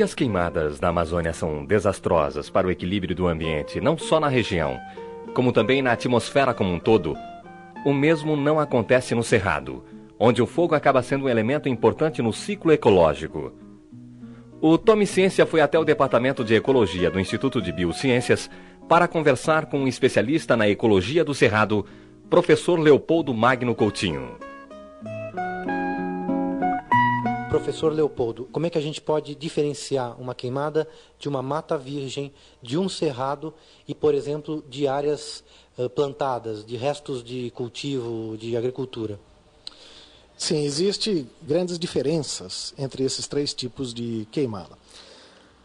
Se as queimadas da Amazônia são desastrosas para o equilíbrio do ambiente, não só na região, como também na atmosfera como um todo, o mesmo não acontece no Cerrado, onde o fogo acaba sendo um elemento importante no ciclo ecológico. O Tome Ciência foi até o Departamento de Ecologia do Instituto de Biociências para conversar com um especialista na ecologia do Cerrado, professor Leopoldo Magno Coutinho. Professor Leopoldo, como é que a gente pode diferenciar uma queimada de uma mata virgem, de um cerrado e, por exemplo, de áreas uh, plantadas, de restos de cultivo, de agricultura? Sim, existem grandes diferenças entre esses três tipos de queimada.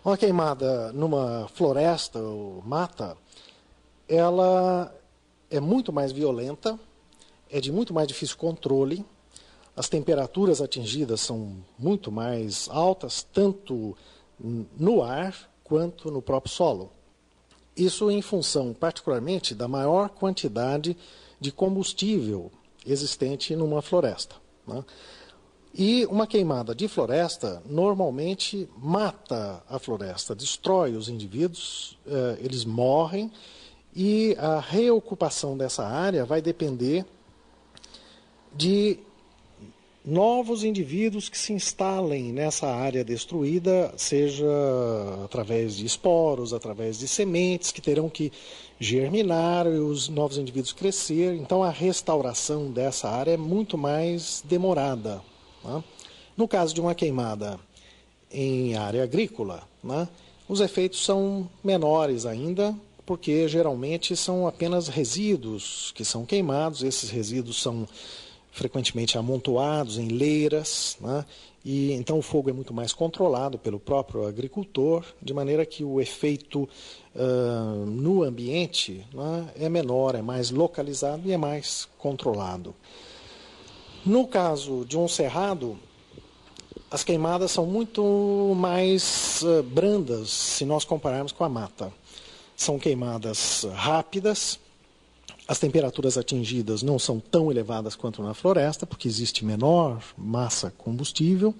Uma queimada numa floresta ou mata, ela é muito mais violenta, é de muito mais difícil controle, as temperaturas atingidas são muito mais altas, tanto no ar quanto no próprio solo. Isso em função, particularmente, da maior quantidade de combustível existente numa floresta. Né? E uma queimada de floresta normalmente mata a floresta, destrói os indivíduos, eh, eles morrem e a reocupação dessa área vai depender de novos indivíduos que se instalem nessa área destruída, seja através de esporos, através de sementes que terão que germinar e os novos indivíduos crescer. Então a restauração dessa área é muito mais demorada. Né? No caso de uma queimada em área agrícola, né, os efeitos são menores ainda, porque geralmente são apenas resíduos que são queimados, esses resíduos são frequentemente amontoados em leiras, né? e então o fogo é muito mais controlado pelo próprio agricultor, de maneira que o efeito uh, no ambiente né, é menor, é mais localizado e é mais controlado. No caso de um cerrado, as queimadas são muito mais uh, brandas se nós compararmos com a mata. São queimadas rápidas, as temperaturas atingidas não são tão elevadas quanto na floresta, porque existe menor massa combustível.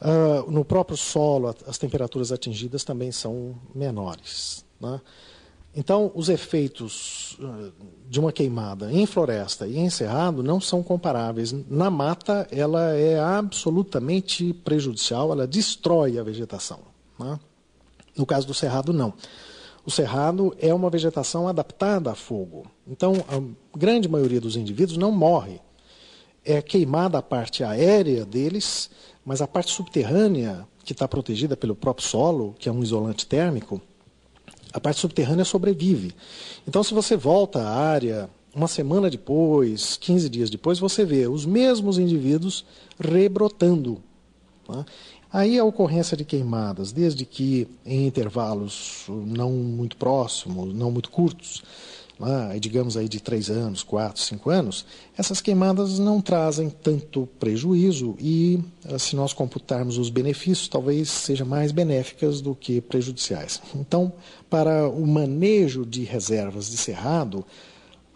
Uh, no próprio solo, as temperaturas atingidas também são menores. Né? Então, os efeitos uh, de uma queimada em floresta e em cerrado não são comparáveis. Na mata, ela é absolutamente prejudicial, ela destrói a vegetação. Né? No caso do cerrado, não. O cerrado é uma vegetação adaptada a fogo. Então, a grande maioria dos indivíduos não morre. É queimada a parte aérea deles, mas a parte subterrânea, que está protegida pelo próprio solo, que é um isolante térmico, a parte subterrânea sobrevive. Então, se você volta à área uma semana depois, 15 dias depois, você vê os mesmos indivíduos rebrotando. Tá? Aí a ocorrência de queimadas, desde que em intervalos não muito próximos, não muito curtos, né, digamos aí de três anos, quatro, cinco anos, essas queimadas não trazem tanto prejuízo e, eh, se nós computarmos os benefícios, talvez sejam mais benéficas do que prejudiciais. Então, para o manejo de reservas de cerrado,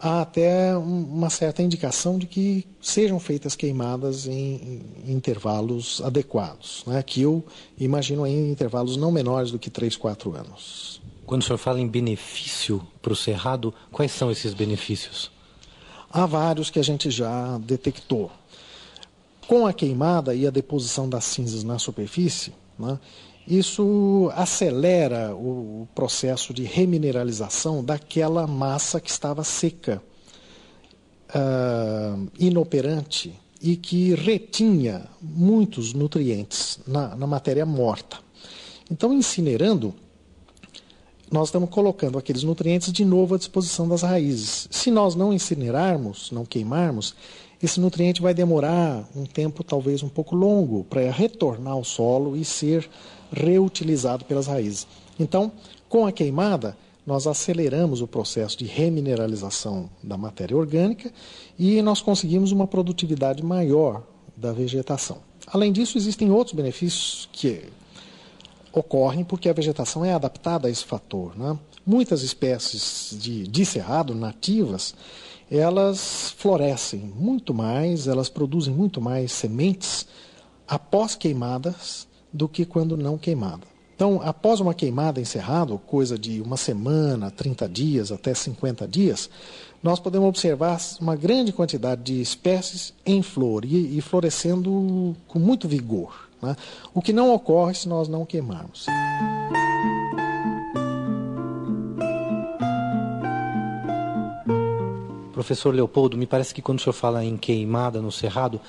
há até uma certa indicação de que sejam feitas queimadas em, intervalos adequados, né? que eu imagino em intervalos não menores do que 3, 4 anos. Quando o senhor fala em benefício para o cerrado, quais são esses benefícios? Há vários que a gente já detectou. Com a queimada e a deposição das cinzas na superfície, né, isso acelera o processo de remineralização daquela massa que estava seca, uh, inoperante e que retinha muitos nutrientes na, na matéria morta. Então, incinerando, nós estamos colocando aqueles nutrientes de novo à disposição das raízes. Se nós não incinerarmos, não queimarmos, esse nutriente vai demorar um tempo talvez um pouco longo para retornar ao solo e ser reutilizado pelas raízes. Então, com a queimada, nós aceleramos o processo de remineralização da matéria orgânica e nós conseguimos uma produtividade maior da vegetação. Além disso, existem outros benefícios que ocorrem porque a vegetação é adaptada a esse fator. Né? Muitas espécies de, de cerrado nativas, elas florescem muito mais, elas produzem muito mais sementes após queimadas do que quando não queimada. Então, após uma queimada em cerrado, coisa de uma semana, 30 dias, até 50 dias, nós podemos observar uma grande quantidade de espécies em flor e, e florescendo com muito vigor. Né? O que não ocorre se nós não queimarmos. Professor Leopoldo, me parece que quando o senhor fala em queimada no cerrado,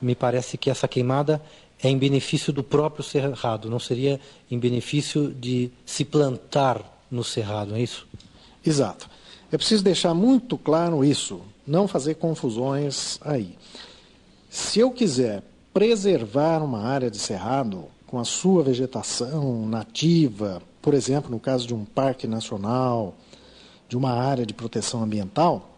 me parece que essa queimada é em benefício do próprio cerrado, não seria em benefício de se plantar no cerrado, é isso? Exato. É preciso deixar muito claro isso, não fazer confusões aí. Se eu quiser preservar uma área de cerrado com a sua vegetação nativa, por exemplo, no caso de um parque nacional, de uma área de proteção ambiental,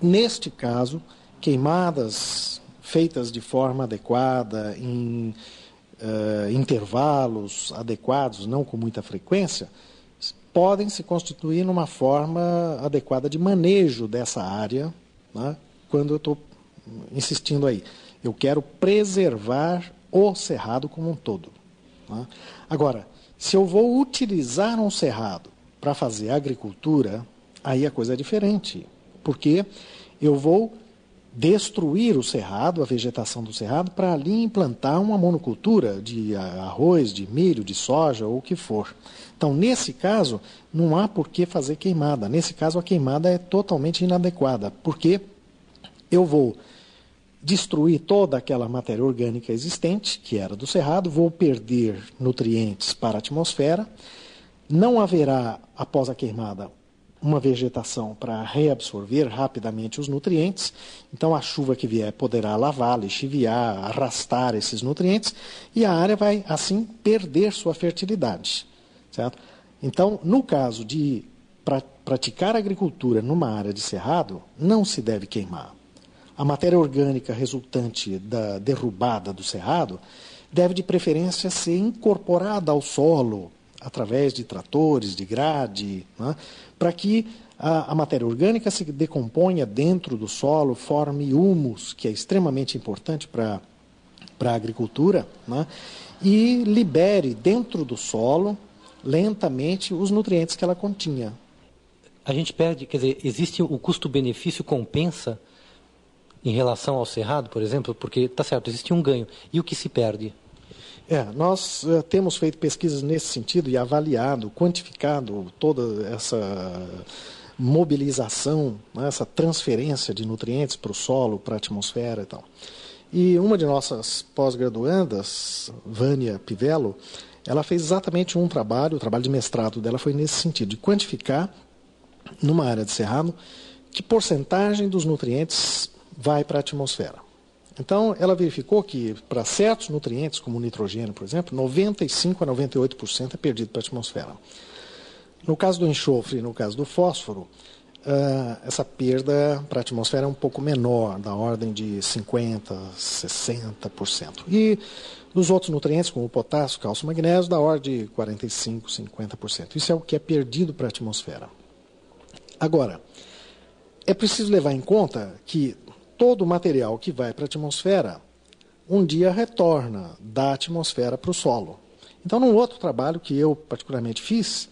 neste caso, queimadas feitas de forma adequada, em uh, intervalos adequados, não com muita frequência, podem se constituir numa forma adequada de manejo dessa área, né, quando eu estou insistindo aí. Eu quero preservar o cerrado como um todo. Né. Agora, se eu vou utilizar um cerrado para fazer agricultura, aí a coisa é diferente. Porque eu vou destruir o cerrado, a vegetação do cerrado, para ali implantar uma monocultura de arroz, de milho, de soja ou o que for. Então, nesse caso, não há por que fazer queimada. Nesse caso, a queimada é totalmente inadequada, porque eu vou destruir toda aquela matéria orgânica existente, que era do cerrado, vou perder nutrientes para a atmosfera, não haverá, após a queimada, uma vegetação para reabsorver rapidamente os nutrientes. Então, a chuva que vier poderá lavar, lixiviar, arrastar esses nutrientes e a área vai, assim, perder sua fertilidade. Certo? Então, no caso de pra, praticar agricultura numa área de cerrado, não se deve queimar. A matéria orgânica resultante da derrubada do cerrado deve, de preferência, ser incorporada ao solo através de tratores, de grade, né, para que a, a, matéria orgânica se decomponha dentro do solo, forme humus, que é extremamente importante para a agricultura, né, e libere dentro do solo, lentamente, os nutrientes que ela continha. A gente perde, quer dizer, existe o custo-benefício compensa em relação ao cerrado, por exemplo? Porque, tá certo, existe um ganho. E o que se perde? É, nós uh, temos feito pesquisas nesse sentido e avaliado, quantificado toda essa mobilização, né, essa transferência de nutrientes para o solo, para a atmosfera e tal. E uma de nossas pós-graduandas, Vânia Pivello, ela fez exatamente um trabalho, o trabalho de mestrado dela foi nesse sentido, de quantificar, numa área de cerrado, que porcentagem dos nutrientes vai para a atmosfera. Então, ela verificou que para certos nutrientes, como o nitrogênio, por exemplo, 95 a 98% é perdido para a atmosfera. No caso do enxofre e no caso do fósforo, uh, essa perda para a atmosfera é um pouco menor, da ordem de 50%, 60%. E dos outros nutrientes, como o potássio, cálcio e magnésio, da ordem de 45%, 50%. Isso é o que é perdido para a atmosfera. Agora, é preciso levar em conta que todo o material que vai para a atmosfera um dia retorna da atmosfera para o solo. Então, num outro trabalho que eu particularmente fiz,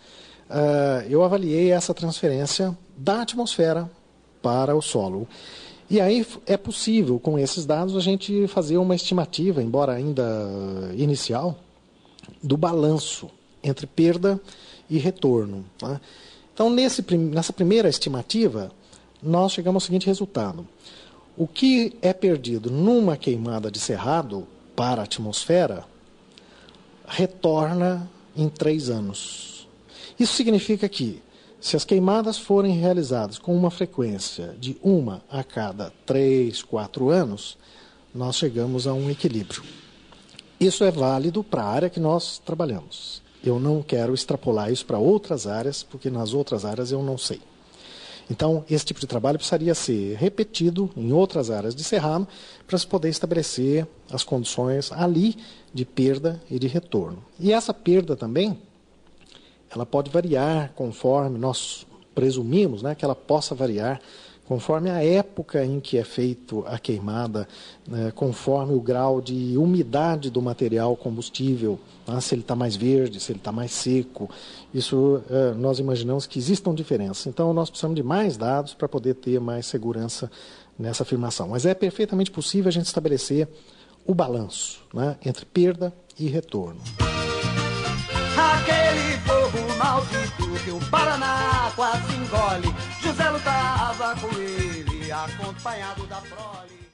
uh, eu avaliei essa transferência da atmosfera para o solo. E aí é possível, com esses dados, a gente fazer uma estimativa, embora ainda inicial, do balanço entre perda e retorno. Tá? Então, nesse, nessa primeira estimativa, nós chegamos ao seguinte resultado. O que é perdido numa queimada de cerrado para a atmosfera retorna em três anos. Isso significa que, se as queimadas forem realizadas com uma frequência de uma a cada três, quatro anos, nós chegamos a um equilíbrio. Isso é válido para a área que nós trabalhamos. Eu não quero extrapolar isso para outras áreas, porque nas outras áreas eu não sei. Então, esse tipo de trabalho precisaria ser repetido em outras áreas de Cerrado para se poder estabelecer as condições ali de perda e de retorno. E essa perda também, ela pode variar conforme nós presumimos né, que ela possa variar conforme a época em que é feito a queimada, né, conforme o grau de umidade do material combustível, né, se ele está mais verde, se ele está mais seco. Isso uh, nós imaginamos que existam diferenças. Então nós precisamos de mais dados para poder ter mais segurança nessa afirmação. Mas é perfeitamente possível a gente estabelecer o balanço né, entre perda e retorno. Aquele fogo maldito que o Paraná quase engole. José lutava com ele, acompanhado da prole.